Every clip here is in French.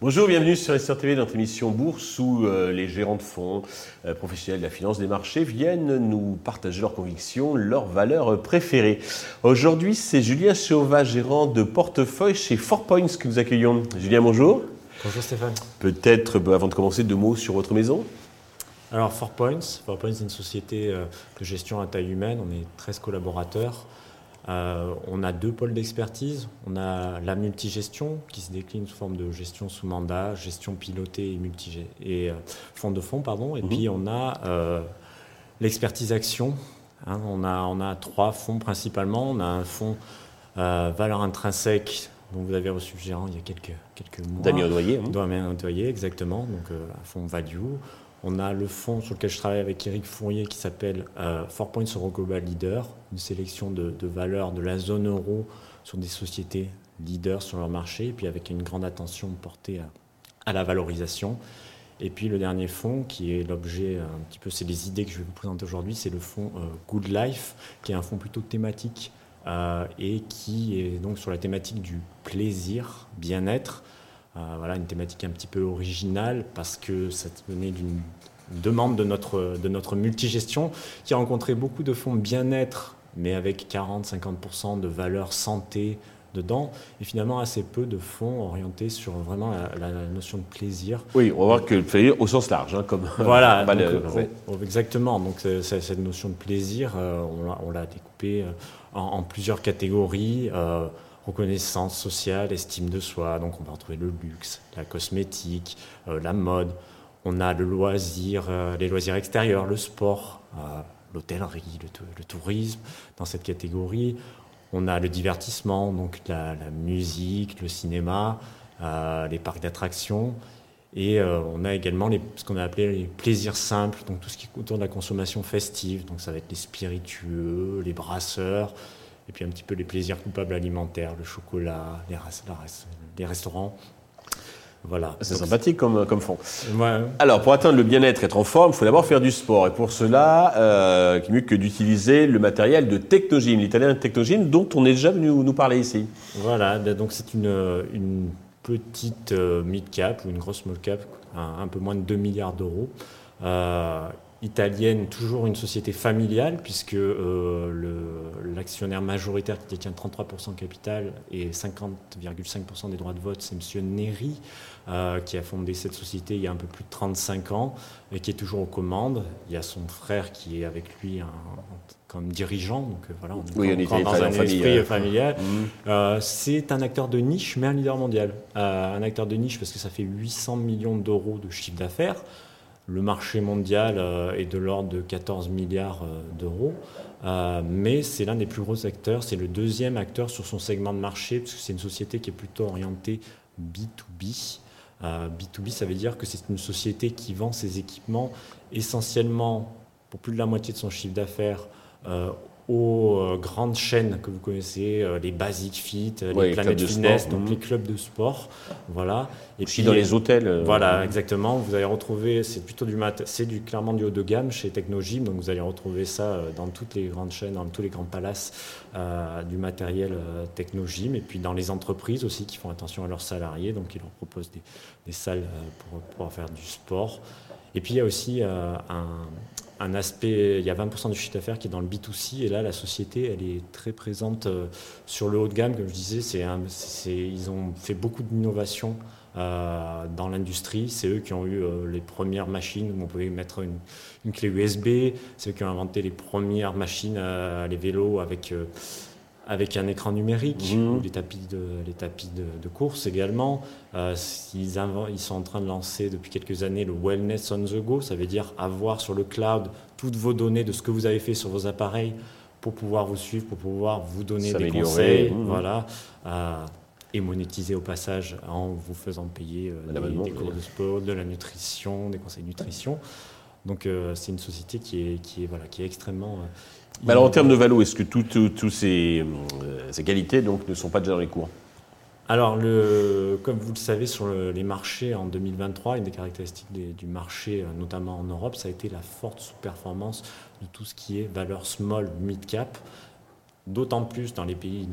Bonjour, bienvenue sur SR TV, notre émission Bourse, où euh, les gérants de fonds, euh, professionnels de la finance des marchés viennent nous partager leurs convictions, leurs valeurs préférées. Aujourd'hui, c'est Julien Chauvin, gérant de portefeuille chez Four Points que nous accueillons. Julien, bonjour. Bonjour Stéphane. Peut-être, bah, avant de commencer, deux mots sur votre maison Alors, Four Points, Four Points, c'est une société euh, de gestion à taille humaine. On est 13 collaborateurs. Euh, on a deux pôles d'expertise. On a la multigestion qui se décline sous forme de gestion sous mandat, gestion pilotée et, multi et euh, fonds de fonds. Pardon. Et mhm. puis on a euh, l'expertise action. Hein. on, a, on a trois fonds principalement. On a un fonds valeur intrinsèque dont vous avez reçu le gérant il y a quelques, quelques mois. Damien Odoyer. Hein. Damien Odoyer, exactement. Donc un fonds value. On a le fonds sur lequel je travaille avec Eric Fourier qui s'appelle euh, Four Points Global Leader, une sélection de, valeurs de la zone euro sur des sociétés leaders sur leur marché, et puis avec une grande attention portée à, la valorisation. Et puis le dernier fonds, qui est l'objet euh, un petit peu, c'est les idées que je vais vous présenter aujourd'hui, c'est le fonds euh, Good Life, qui est un fonds plutôt thématique et qui est donc sur la thématique du plaisir, bien-être. Euh, voilà, une thématique un petit peu originale parce que ça venait d'une demande de notre, de notre multigestion qui a rencontré beaucoup de fonds bien-être, mais avec 40-50% de valeur santé dedans, et finalement assez peu de fonds orientés sur vraiment la, notion de plaisir. Oui, on va voir que le plaisir au sens large, hein, comme voilà, euh, exactement. Donc cette notion de plaisir, euh, on l'a découpée en, en, plusieurs catégories reconnaissance sociale, estime de soi. Donc on va retrouver le luxe, la cosmétique, euh, la mode. On a le loisir, euh, les loisirs extérieurs, le sport, euh, l'hôtellerie, le, tourisme dans cette catégorie. On a le divertissement, donc la, musique, le cinéma, les parcs d'attractions. Et on a également ce qu'on a appelé les plaisirs simples, donc tout ce qui est autour de la consommation festive. Donc ça va être les spiritueux, les brasseurs, et puis un petit peu les plaisirs coupables alimentaires, le chocolat, les, les restaurants. Voilà. C'est sympathique comme, comme fond. Alors, pour atteindre le bien-être, être en forme, il faut d'abord faire du sport. Et pour cela, euh, mieux que d'utiliser le matériel de Technogym, l'italien Technogym, dont on est déjà venu nous parler ici. Voilà, donc c'est une, une, petite euh, mid-cap ou une grosse small-cap, un, un, peu moins de 2 milliards d'euros. Euh, italienne, toujours une société familiale, puisque euh, l'actionnaire majoritaire qui détient 33% capital et 50,5% des droits de vote, c'est M. Neri, euh, qui a fondé cette société il y a un peu plus de 35 ans et qui est toujours aux commandes. Il y a son frère qui est avec lui comme dirigeant, donc euh, voilà, on est dans un esprit familial. Mmh. c'est un acteur de niche, mais un leader mondial. un acteur de niche parce que ça fait 800 millions d'euros de chiffre d'affaires. Le marché mondial euh, est de l'ordre de 14 milliards euh, d'euros, euh, mais c'est l'un des plus gros acteurs. C'est le deuxième acteur sur son segment de marché, parce que c'est une société qui est plutôt orientée B2B. B2B, ça veut dire que c'est une société qui vend ses équipements essentiellement pour plus de la moitié de son chiffre d'affaires aux euh, grandes chaînes que vous connaissez, euh, les Basic Fit, euh, les Planet Fitness, donc mhm. les clubs de sport, voilà. Et puis dans les hôtels. Voilà, exactement. Vous allez retrouver, c'est plutôt du mat, c'est du clairement du haut de gamme chez Technogym, donc vous allez retrouver ça dans toutes les grandes chaînes, dans tous les grands palaces du matériel Technogym, et puis dans les entreprises aussi qui font attention à leurs salariés, donc ils leur proposent des, des salles pour pouvoir faire du sport. Et puis il y a aussi un, un aspect, il y a 20% du chiffre d'affaires qui est dans le B2C, et là, la société, elle est très présente euh, sur le haut de gamme, comme je disais, c'est, ils ont fait beaucoup d'innovations euh, dans l'industrie. C'est eux qui ont eu euh, les premières machines où on pouvait mettre une, une clé USB, c'est eux qui ont inventé les premières machines, les vélos avec avec un écran numérique, mmh. les tapis de, les tapis de, course également. Euh, ils, ils, sont en train de lancer depuis quelques années le Wellness on the Go, ça veut dire avoir sur le cloud toutes vos données de ce que vous avez fait sur vos appareils pour pouvoir vous suivre, pour pouvoir vous donner des conseils, mmh. voilà, euh, et monétiser au passage en vous faisant payer euh, des, cours de sport, de la nutrition, des conseils de nutrition. Donc c'est une société qui est, qui est, voilà, qui est extrêmement alors en termes de valo, est-ce que toutes ces, euh, ces, qualités ne sont pas déjà dans les cours? Alors, le, comme vous le savez, sur les marchés en 2023, une des caractéristiques du marché, euh, notamment en Europe, ça a été la forte sous-performance de tout ce qui est valeur small, mid-cap, d'autant plus dans les pays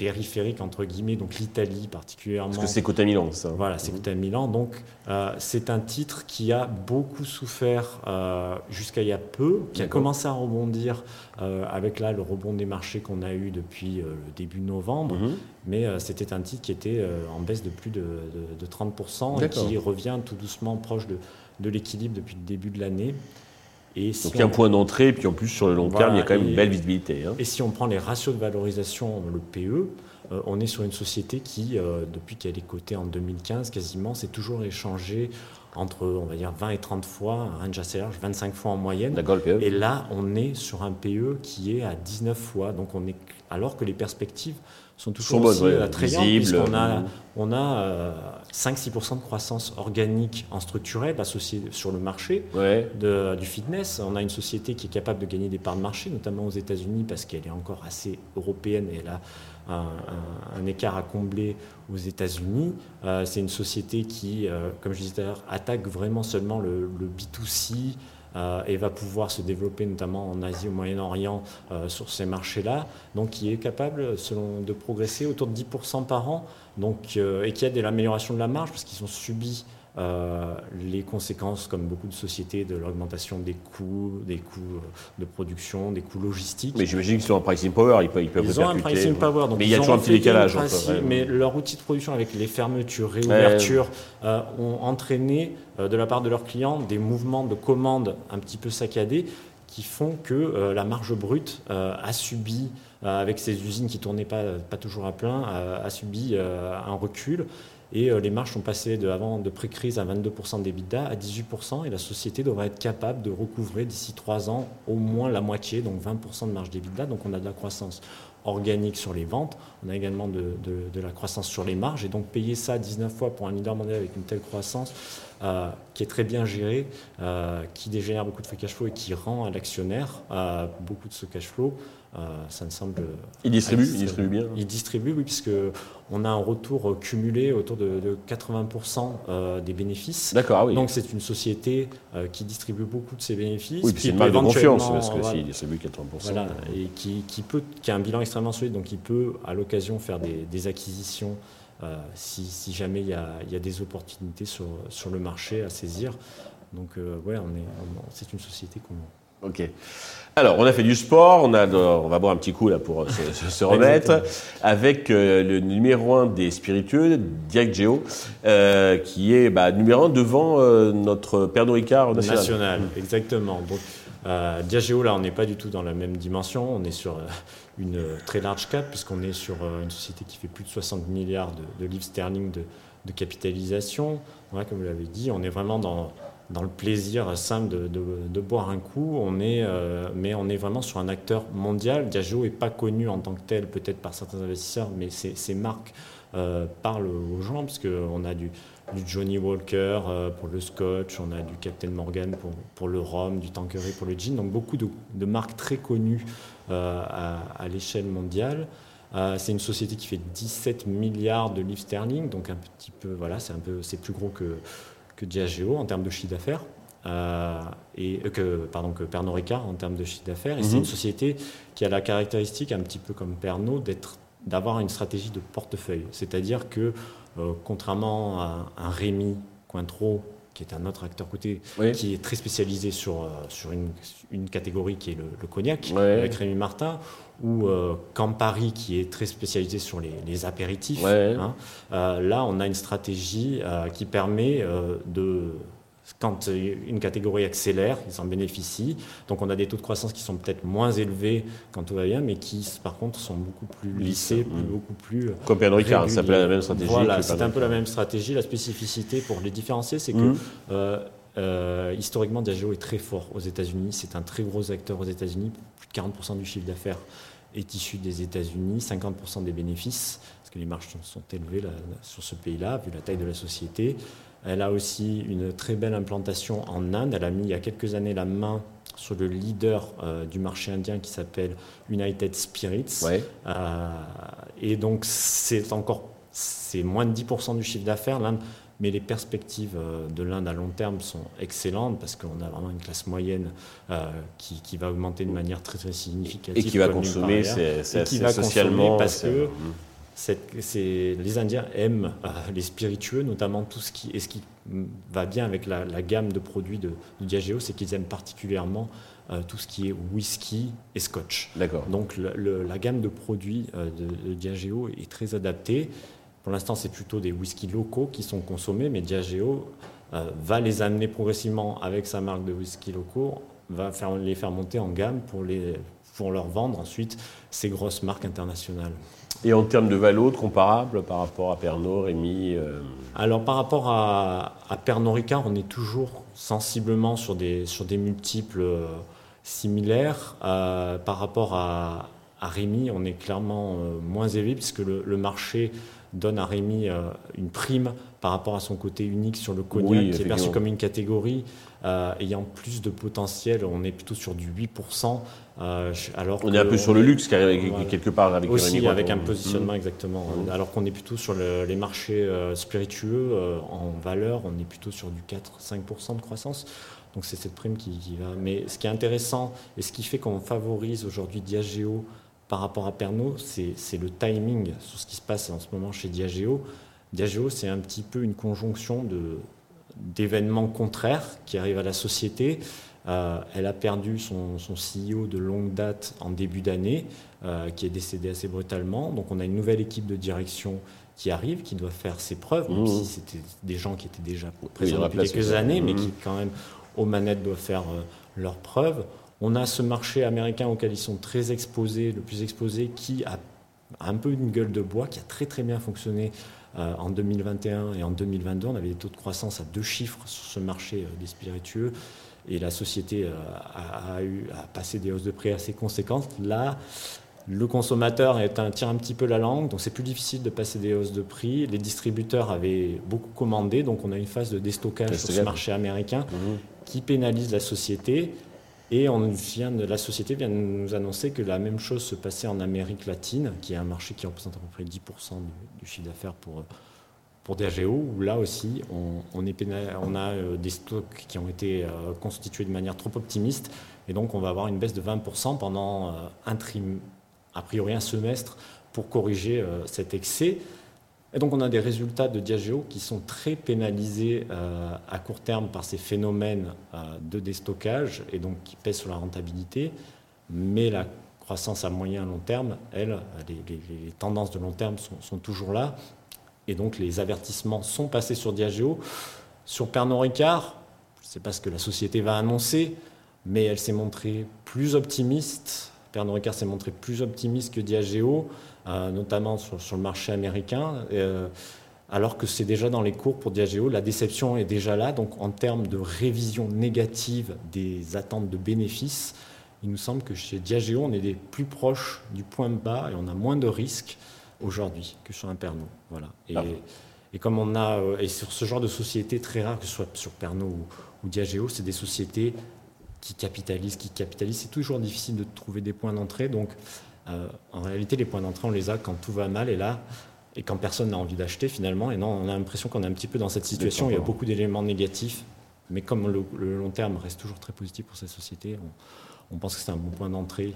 périphérique, entre guillemets, donc l'Italie particulièrement. Parce que c'est Cota Milan, ça. Voilà, c'est Cota Milan. Donc, euh, c'est un titre qui a beaucoup souffert euh, jusqu'à il y a peu, qui a commencé à rebondir euh, avec là le rebond des marchés qu'on a eu depuis le début novembre. Mhm. Mais c'était un titre qui était en baisse de plus de, 30% et qui revient tout doucement proche de, de l'équilibre depuis le début de l'année. Et Donc il y a un point d'entrée, et puis en plus sur le long terme, il y a quand même une belle visibilité. Hein. Et si on prend les ratios de valorisation, le PE, euh, on est sur une société qui, euh, depuis qu'elle est cotée en 2015, quasiment, s'est toujours échangé entre, on va dire, 20 et 30 fois, un range assez large, 25 fois en moyenne. PE. Et là, on est sur un PE qui est à 19 fois. Donc on est, alors que les perspectives sont toujours aussi ouais, attrayantes, puisqu'on a, on a 5-6% de croissance organique en structurel associée sur le marché de, du fitness. On a une société qui est capable de gagner des parts de marché, notamment aux États-Unis, parce qu'elle est encore assez européenne et elle a un, écart à combler aux États-Unis. Euh, c'est une société qui, euh, comme je disais tout à l'heure, attaque vraiment seulement le, le B2C, euh, et va pouvoir se développer notamment en Asie, au Moyen-Orient, euh, sur ces marchés-là, donc qui est capable selon, de progresser autour de 10% par an, donc, euh, et qui a de l'amélioration de la marge parce qu'ils ont subi euh, les conséquences, comme beaucoup de sociétés, de l'augmentation des coûts, des coûts euh, de production, des coûts logistiques. Mais j'imagine qu'ils ont un pricing power, ils peuvent, ils peuvent Ils ont un pricing power, donc mais il y a toujours un petit décalage. mais leur outil de production avec les fermetures, réouvertures, euh, ont entraîné de la part de leurs clients des mouvements de commandes un petit peu saccadés qui font que la marge brute a subi, avec ces usines qui tournaient pas, pas toujours à plein, a subi un recul. Et euh, les marges sont passées de, avant de pré-crise à 22% d'EBITDA à 18%. Et la société devrait être capable de recouvrer d'ici 3 ans au moins la moitié, donc 20% de marge d'EBITDA. Donc on a de la croissance organique sur les ventes. On a également de, de, la croissance sur les marges. Et donc payer ça 19 fois pour un leader mondial avec une telle croissance, euh, qui est très bien gérée, euh, qui dégénère beaucoup de free cash flow et qui rend à l'actionnaire beaucoup de ce cash flow, euh, ça me semble. Il distribue, il distribue bien. Il distribue, oui, puisque on a un retour cumulé autour de, 80% euh, des bénéfices. D'accord, ah oui. Donc c'est une société euh, qui distribue beaucoup de ses bénéfices. Oui, puis c'est une marque de confiance parce que s'il distribue 80%. Voilà, et qui, qui, peut, qui a un bilan extrêmement solide, donc il peut à l'occasion faire des, acquisitions. Si, si, jamais il y, a, il y, a, des opportunités sur, sur le marché à saisir. Donc, ouais, on est, c'est une société qu'on Ok. Alors, on a fait du sport, on, a, on va boire un petit coup là pour se, remettre, avec euh, le numéro un des spiritueux, Diageo, euh, qui est bah, numéro un devant euh, notre Pernod Ricard national. National, exactement. Donc, Diageo, là, on n'est pas du tout dans la même dimension, on est sur une très large cap, puisqu'on est sur une société qui fait plus de 60 milliards de, livres sterling de, capitalisation. comme vous l'avez dit, on est vraiment dans dans le plaisir simple de, boire un coup, on est, euh, mais on est vraiment sur un acteur mondial. Diageo n'est pas connu en tant que tel, peut-être par certains investisseurs, mais ces marques euh, parlent aux gens, parce qu'on a du, du, Johnny Walker euh, pour le scotch, on a du Captain Morgan pour, pour le rhum, du Tanqueray pour le gin, donc beaucoup de, marques très connues à, à l'échelle mondiale. c'est une société qui fait 17 milliards de livres sterling, donc un petit peu, voilà, c'est un peu, c'est plus gros que, que Diageo en termes de chiffre d'affaires. Euh, et euh, que pardon que Pernod Ricard en termes de chiffre d'affaires et c'est mhm. une société qui a la caractéristique un petit peu comme Pernod d'être d'avoir une stratégie de portefeuille c'est-à-dire que euh, contrairement à un Rémi Cointreau qui est un autre acteur côté, qui est très spécialisé sur, sur une, une catégorie qui est le, cognac, avec Rémi Martin, ou euh, Campari qui est très spécialisé sur les, apéritifs. Hein. Euh, là, on a une stratégie euh, qui permet de, quand une catégorie accélère, ils en bénéficient. Donc on a des taux de croissance qui sont peut-être moins élevés quand tout va bien, mais qui par contre sont beaucoup plus lissés, mmh. beaucoup plus. Comme Pernod Ricard, c'est un peu la même stratégie. Voilà, c'est un peu la même stratégie. La spécificité pour les différencier, c'est que mmh. historiquement, Diageo est très fort aux États-Unis. C'est un très gros acteur aux États-Unis, plus de 40% du chiffre d'affaires est issu des États-Unis, 50% des bénéfices, parce que les marges sont, élevées sur ce pays-là, vu la taille de la société. Elle a aussi une très belle implantation en Inde. Elle a mis il y a quelques années la main sur le leader euh, du marché indien qui s'appelle United Spirits. Euh, et donc c'est encore c'est moins de 10% du chiffre d'affaires. L'Inde mais les perspectives euh, de l'Inde à long terme sont excellentes parce qu'on a vraiment une classe moyenne euh, qui, qui, va augmenter de manière très, très significative. Et qui va consommer, c'est socialement. Parce que les Indiens aiment euh, les spiritueux, notamment tout ce qui, et ce qui va bien avec la, gamme de produits de, Diageo, c'est qu'ils aiment particulièrement tout ce qui est whisky et scotch. D'accord. Donc la gamme de produits de, de Diageo est très adaptée. Pour l'instant, c'est plutôt des whiskies locaux qui sont consommés, mais Diageo euh, va les amener progressivement avec sa marque de whisky locaux, va faire, les faire monter en gamme pour, les, pour leur vendre ensuite ces grosses marques internationales. Et en termes de valo comparable par rapport à Pernod, Rémy euh, Alors par rapport à, à, Pernod Ricard, on est toujours sensiblement sur des, sur des multiples euh, similaires. par rapport à, à Rémy, on est clairement moins élevé puisque le, le marché donne à Rémi euh, une prime par rapport à son côté unique sur le cognac, qui est perçu comme une catégorie euh, ayant plus de potentiel. On est plutôt sur du 8%. Euh, alors on est un peu sur le luxe, quelque part avec Aussi, avec un positionnement, mmh. exactement. Mmh. Alors qu'on est plutôt sur les marchés spiritueux, en valeur, on est plutôt sur du 4-5% de croissance. Donc c'est cette prime qui, qui, va. Mais ce qui est intéressant et ce qui fait qu'on favorise aujourd'hui Diageo par rapport à Pernod, c'est le timing sur ce qui se passe en ce moment chez Diageo. Diageo, c'est un petit peu une conjonction d'événements contraires qui arrivent à la société. Euh, elle a perdu son, CEO de longue date en début d'année, euh, qui est décédé assez brutalement. Donc on a une nouvelle équipe de direction qui arrive, qui doit faire ses preuves, même mmh. si c'était des gens qui étaient déjà présents depuis quelques années, mais mmh. qui quand même aux manettes doivent faire euh, leurs preuves. On a ce marché américain auquel ils sont très exposés, le plus exposé, qui a un peu une gueule de bois, qui a très très bien fonctionné euh, en 2021 et en 2022. On avait des taux de croissance à deux chiffres sur ce marché euh, des spiritueux et la société euh, a, eu, à passé des hausses de prix assez conséquentes. Là, le consommateur est un, tire un petit peu la langue, donc c'est plus difficile de passer des hausses de prix. Les distributeurs avaient beaucoup commandé, donc on a une phase de déstockage sur ce marché américain mmh. qui pénalise la société. Et on vient la société vient de nous annoncer que la même chose se passait en Amérique latine, qui est un marché qui représente à peu près 10% du, chiffre d'affaires pour, pour DAGO, où là aussi, on, on a euh, des stocks qui ont été euh, constitués de manière trop optimiste. Et donc, on va avoir une baisse de 20% pendant euh, un trim, a priori un semestre, pour corriger cet excès. Et donc on a des résultats de Diageo qui sont très pénalisés euh, à court terme par ces phénomènes euh, de déstockage et donc qui pèsent sur la rentabilité. Mais la croissance à moyen et long terme, elle, les, tendances de long terme sont, toujours là. Et donc les avertissements sont passés sur Diageo. Sur Pernod Ricard, je ne sais pas ce que la société va annoncer, mais elle s'est montrée plus optimiste. Pernod Ricard s'est montré plus optimiste que Diageo. Euh, notamment sur, le marché américain, euh, alors que c'est déjà dans les cours pour Diageo. La déception est déjà là, donc en termes de révision négative des attentes de bénéfices, il nous semble que chez Diageo, on est plus proches du point bas et on a moins de risques aujourd'hui que sur un Pernod. Voilà. Et, ah. et, comme on a, euh, et sur ce genre de société très rare, que ce soit sur Pernod ou, Diageo, c'est des sociétés qui capitalisent, qui capitalisent. C'est toujours difficile de trouver des points d'entrée. Donc, euh, en réalité, les points d'entrée, on les a quand tout va mal et là, et quand personne n'a envie d'acheter finalement. Et non, on a l'impression qu'on est un petit peu dans cette situation. Il y a beaucoup d'éléments négatifs, mais comme le, long terme reste toujours très positif pour cette société, on, pense que c'est un bon point d'entrée.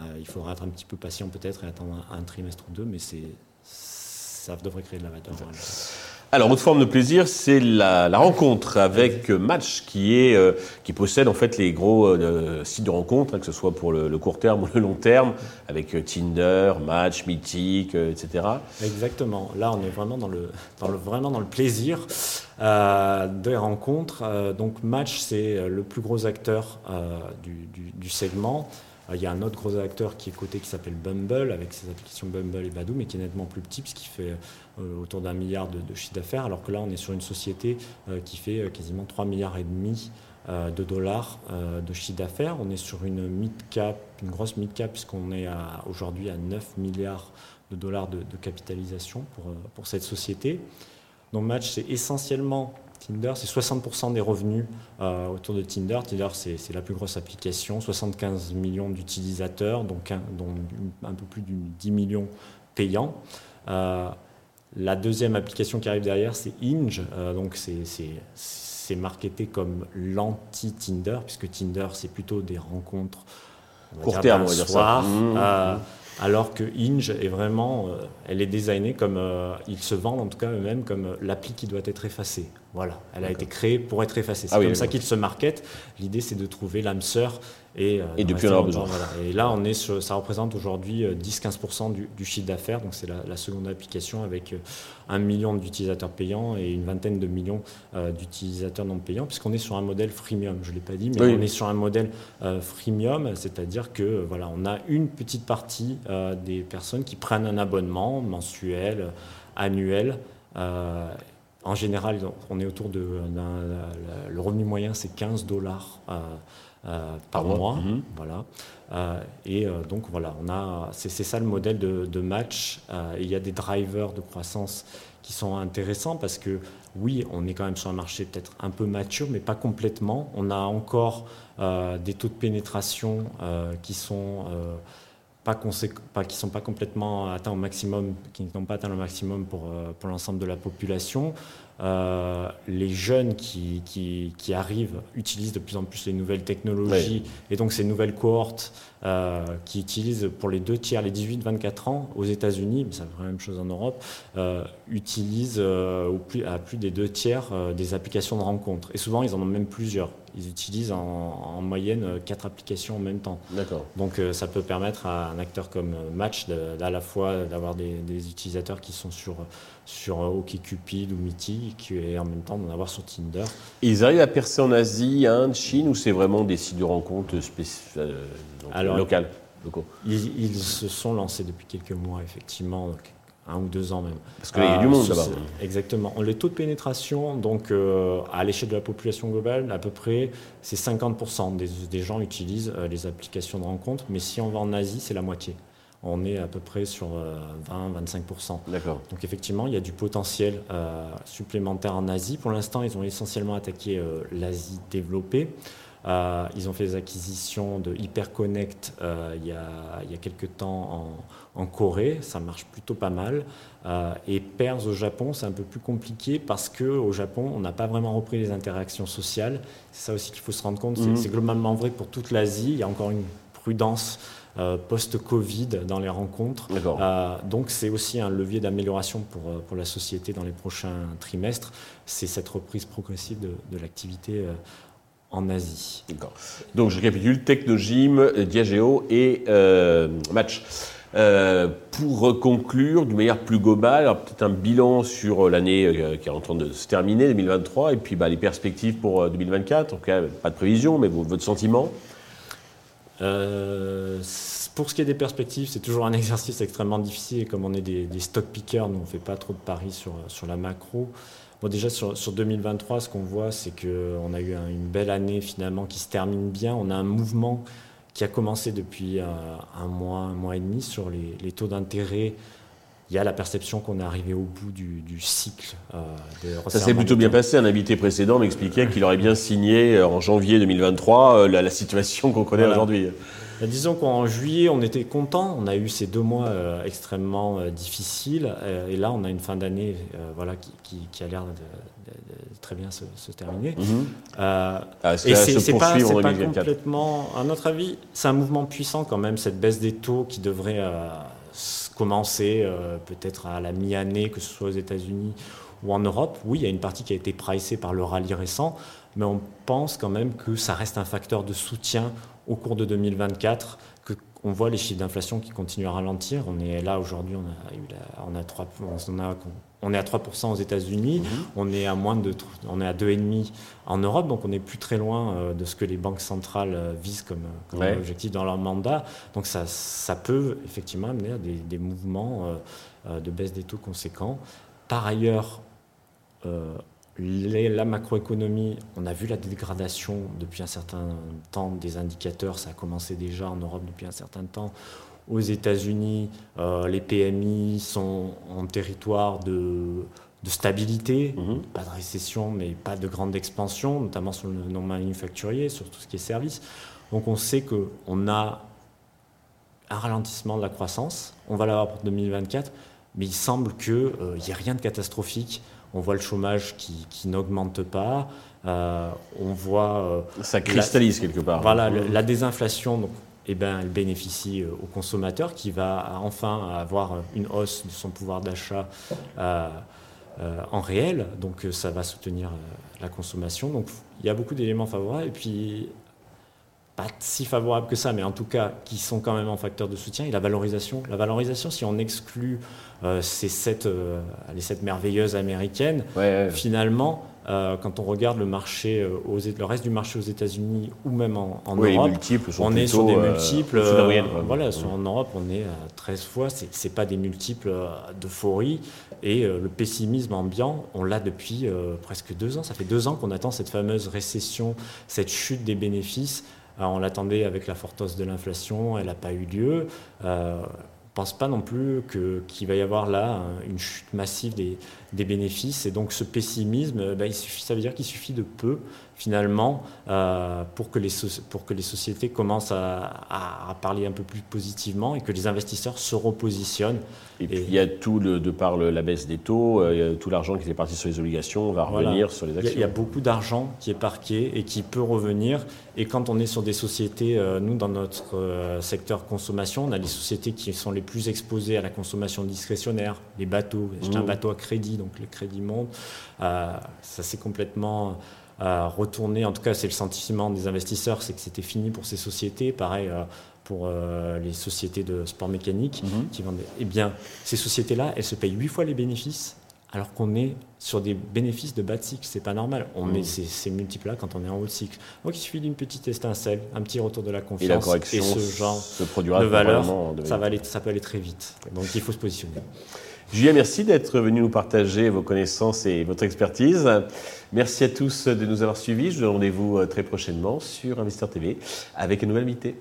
Euh, il faudra être un petit peu patient peut-être et attendre un, trimestre ou deux, mais ça devrait créer de la valeur. Alors, autre forme de plaisir, c'est la, rencontre avec Match, qui, est, euh, qui possède en fait les gros euh, sites de rencontre, hein, que ce soit pour le, court terme ou le long terme, avec euh, Tinder, Match, Mythic, etc. Exactement. Là, on est vraiment dans le, le vraiment dans le plaisir des rencontres. donc, Match, c'est le plus gros acteur du, du segment. Il y a un autre gros acteur qui est coté qui s'appelle Bumble, avec ses applications Bumble et Badoo, mais qui est nettement plus petit, puisqu'il fait autour d'un milliard de, chiffre d'affaires, alors que là, on est sur une société euh, qui fait euh, quasiment 3 milliards et demi de dollars de chiffre d'affaires. On est sur une mid-cap, une grosse mid-cap, puisqu'on est aujourd'hui à 9 milliards de dollars de, capitalisation pour, pour cette société. Donc Match, c'est essentiellement Tinder, c'est 60% des revenus autour de Tinder. Tinder, c'est la plus grosse application, 75 millions d'utilisateurs, donc un, dont un peu plus de 10 millions payants. La deuxième application qui arrive derrière, c'est Inge. donc c'est marketé comme l'anti-Tinder, puisque Tinder, c'est plutôt des rencontres court terme, on va dire ça. Mmh. alors que Inge est vraiment, elle est designée comme, ils se vendent en tout cas eux-mêmes comme l'appli qui doit être effacée. Voilà, elle a été créée pour être effacée. C'est ah comme ça qu'ils se marketent. L'idée, c'est de trouver l'âme sœur et, euh, et depuis, on a besoin. Et là, on est ça représente aujourd'hui 10-15% euh, du, chiffre d'affaires. Donc, c'est la, seconde application avec euh, un million d'utilisateurs payants et une vingtaine de millions d'utilisateurs non payants, puisqu'on est sur un modèle freemium. Je ne l'ai pas dit, mais on est sur un modèle freemium, c'est-à-dire que voilà, on a une petite partie des personnes qui prennent un abonnement mensuel, annuel. En général, on est autour de. Le revenu moyen, c'est 15 dollars euh, euh, par, mois. Mhm. Voilà. Euh, et donc, voilà, on a, c'est, ça le modèle de, match. il y a des drivers de croissance qui sont intéressants parce que, oui, on est quand même sur un marché peut-être un peu mature, mais pas complètement. On a encore des taux de pénétration qui sont pas, pas, qui sont pas complètement atteints au maximum, qui n'ont pas atteint le maximum pour, euh, pour l'ensemble de la population. Euh, les jeunes qui, qui, qui, arrivent utilisent de plus en plus les nouvelles technologies et donc ces nouvelles cohortes euh, qui utilisent pour les deux tiers, les 18-24 ans aux États-Unis, mais ça fait la même chose en Europe, utilisent au plus, à plus des deux tiers des applications de rencontres. Et souvent, ils en ont même plusieurs ils utilisent en, moyenne euh, quatre applications en même temps. D'accord. Donc euh, ça peut permettre à un acteur comme euh, Match d'à la fois d'avoir des, utilisateurs qui sont sur, sur OkCupid ou Meeting et en même temps d'en avoir sur Tinder. Et ils arrivent à percer en Asie, Inde, Chine ou c'est vraiment des sites de rencontres locales locaux? ils, ils, se sont lancés depuis quelques mois effectivement. Un ou deux ans même. Parce qu'il y a du monde là-bas. Exactement. Les taux de pénétration, donc euh, à l'échelle de la population globale, à peu près, c'est 50% des, gens utilisent euh, les applications de rencontre, mais si on va en Asie, c'est la moitié. On est à peu près sur 20-25%. Euh, D'accord. Donc effectivement, il y a du potentiel supplémentaire en Asie. Pour l'instant, ils ont essentiellement attaqué l'Asie développée. Euh, ils ont fait des acquisitions de HyperConnect euh, il, y a, il y a quelques temps en, Corée, ça marche plutôt pas mal. Euh, et PERS au Japon, c'est un peu plus compliqué parce qu'au Japon, on n'a pas vraiment repris les interactions sociales. C'est ça aussi qu'il faut se rendre compte. C'est mhm. globalement vrai pour toute l'Asie. Il y a encore une prudence post-Covid dans les rencontres. donc c'est aussi un levier d'amélioration pour, pour la société dans les prochains trimestres. C'est cette reprise progressive de, de l'activité en Asie. D'accord. Donc je récapitule, Technogym, Diageo et euh, Match. Euh, pour conclure, de manière plus globale, peut-être un bilan sur l'année euh, qui est en train de se terminer, 2023, et puis bah, les perspectives pour 2024. En tout cas, pas de prévision, mais votre sentiment Pour ce qui est des perspectives, c'est toujours un exercice extrêmement difficile. Comme on est des, stock pickers, nous on ne fait pas trop de paris sur, sur la macro déjà sur, 2023, ce qu'on voit, c'est qu'on a eu une belle année finalement qui se termine bien. On a un mouvement qui a commencé depuis euh, un mois, un mois et demi sur les, taux d'intérêt. Il y a la perception qu'on est arrivé au bout du, cycle euh, de Ça s'est plutôt bien passé. Un invité précédent m'expliquait qu'il aurait bien signé euh, en janvier 2023 la, situation qu'on connaît aujourd'hui. Bah, disons qu'en juillet, on était content. On a eu ces deux mois euh, extrêmement euh, difficiles. Euh, et là, on a une fin d'année voilà, qui, a l'air de, très bien se, terminer. Mhm. Ah, et c'est pas, pas complètement, à notre avis, c'est un mouvement puissant quand même, cette baisse des taux qui devrait commencer peut-être à la mi-année, que ce soit aux États-Unis ou en Europe. Oui, il y a une partie qui a été pricée par le rallye récent, mais on pense quand même que ça reste un facteur de soutien au cours de 2024 que on voit les chiffres d'inflation qui continuent à ralentir. On est là aujourd'hui, on a, eu on a 3, on, a, on est à 3% aux États-Unis, mhm. on est à moins de, on est à 2,5% en Europe, donc on n'est plus très loin euh, de ce que les banques centrales euh, visent comme, objectif dans leur mandat. Donc ça, ça peut effectivement amener à des, mouvements euh, de baisse des taux conséquents. Par ailleurs, la macroéconomie, on a vu la dégradation depuis un certain temps des indicateurs, ça a commencé déjà en Europe depuis un certain temps. Aux États-Unis, euh, les PMI sont en territoire de, stabilité, mhm. pas de récession, mais pas de grande expansion, notamment sur le non manufacturier, sur tout ce qui est service. Donc on sait qu'on a un ralentissement de la croissance, on va l'avoir pour 2024, mais il semble qu'il n'y ait rien de catastrophique. On voit le chômage qui, n'augmente pas. on voit. Ça cristallise quelque part. Voilà, la désinflation. Donc, eh ben, elle bénéficie au consommateur qui va enfin avoir une hausse de son pouvoir d'achat en réel. Donc ça va soutenir la consommation. Donc il y a beaucoup d'éléments favorables. Et puis pas si favorables que ça, mais en tout cas qui sont quand même un facteur de soutien, et la valorisation. La valorisation, si on exclut euh, ces sept, euh, les sept merveilleuses américaines, finalement, euh, quand on regarde le marché, aux, le reste du marché aux Etats-Unis ou même en, Europe, on est sur des multiples. voilà, en Europe, on est à 13 fois. C'est n'est pas des multiples d'euphorie. Et le pessimisme ambiant, on l'a depuis presque deux ans. Ça fait deux ans qu'on attend cette fameuse récession, cette chute des bénéfices. Euh, on l'attendait avec la forte hausse de l'inflation, elle n'a pas eu lieu. Euh, on ne pense pas non plus qu'il va y avoir là une chute massive des, bénéfices. Et donc ce pessimisme, ben, il suffit, ça veut dire qu'il suffit de peu finalement, euh, pour, que les pour que les sociétés commencent à, parler un peu plus positivement et que les investisseurs se repositionnent. Et, puis il y a tout, le, de par la baisse des taux, euh, tout l'argent qui était parti sur les obligations va revenir sur les actions. Il y, a, beaucoup d'argent qui est parqué et qui peut revenir. Et quand on est sur des sociétés, euh, nous dans notre secteur consommation, on a les sociétés qui sont les plus exposées à la consommation discrétionnaire, les bateaux. Un mmh. bateau à crédit, donc le crédit monte. ça c'est complètement retourner, en tout cas c'est le sentiment des investisseurs, c'est que c'était fini pour ces sociétés, pareil euh, pour euh, les sociétés de sport mécanique mhm. qui vendent. Eh bien, ces sociétés-là, elles se payent huit fois les bénéfices, alors qu'on est sur des bénéfices de bas de cycle. C'est pas normal. On met mhm. ces, multiples-là quand on est en haut de cycle. Donc il suffit d'une petite étincelle, un petit retour de la confiance et, la correction et ce genre se de valeur, ça, va aller, ça peut aller très vite. Donc il faut se positionner. Julien, merci d'être venu nous partager vos connaissances et votre expertise. Merci à tous de nous avoir suivis. Je vous donne rendez-vous euh, très prochainement sur Investor TV avec une nouvelle invitée.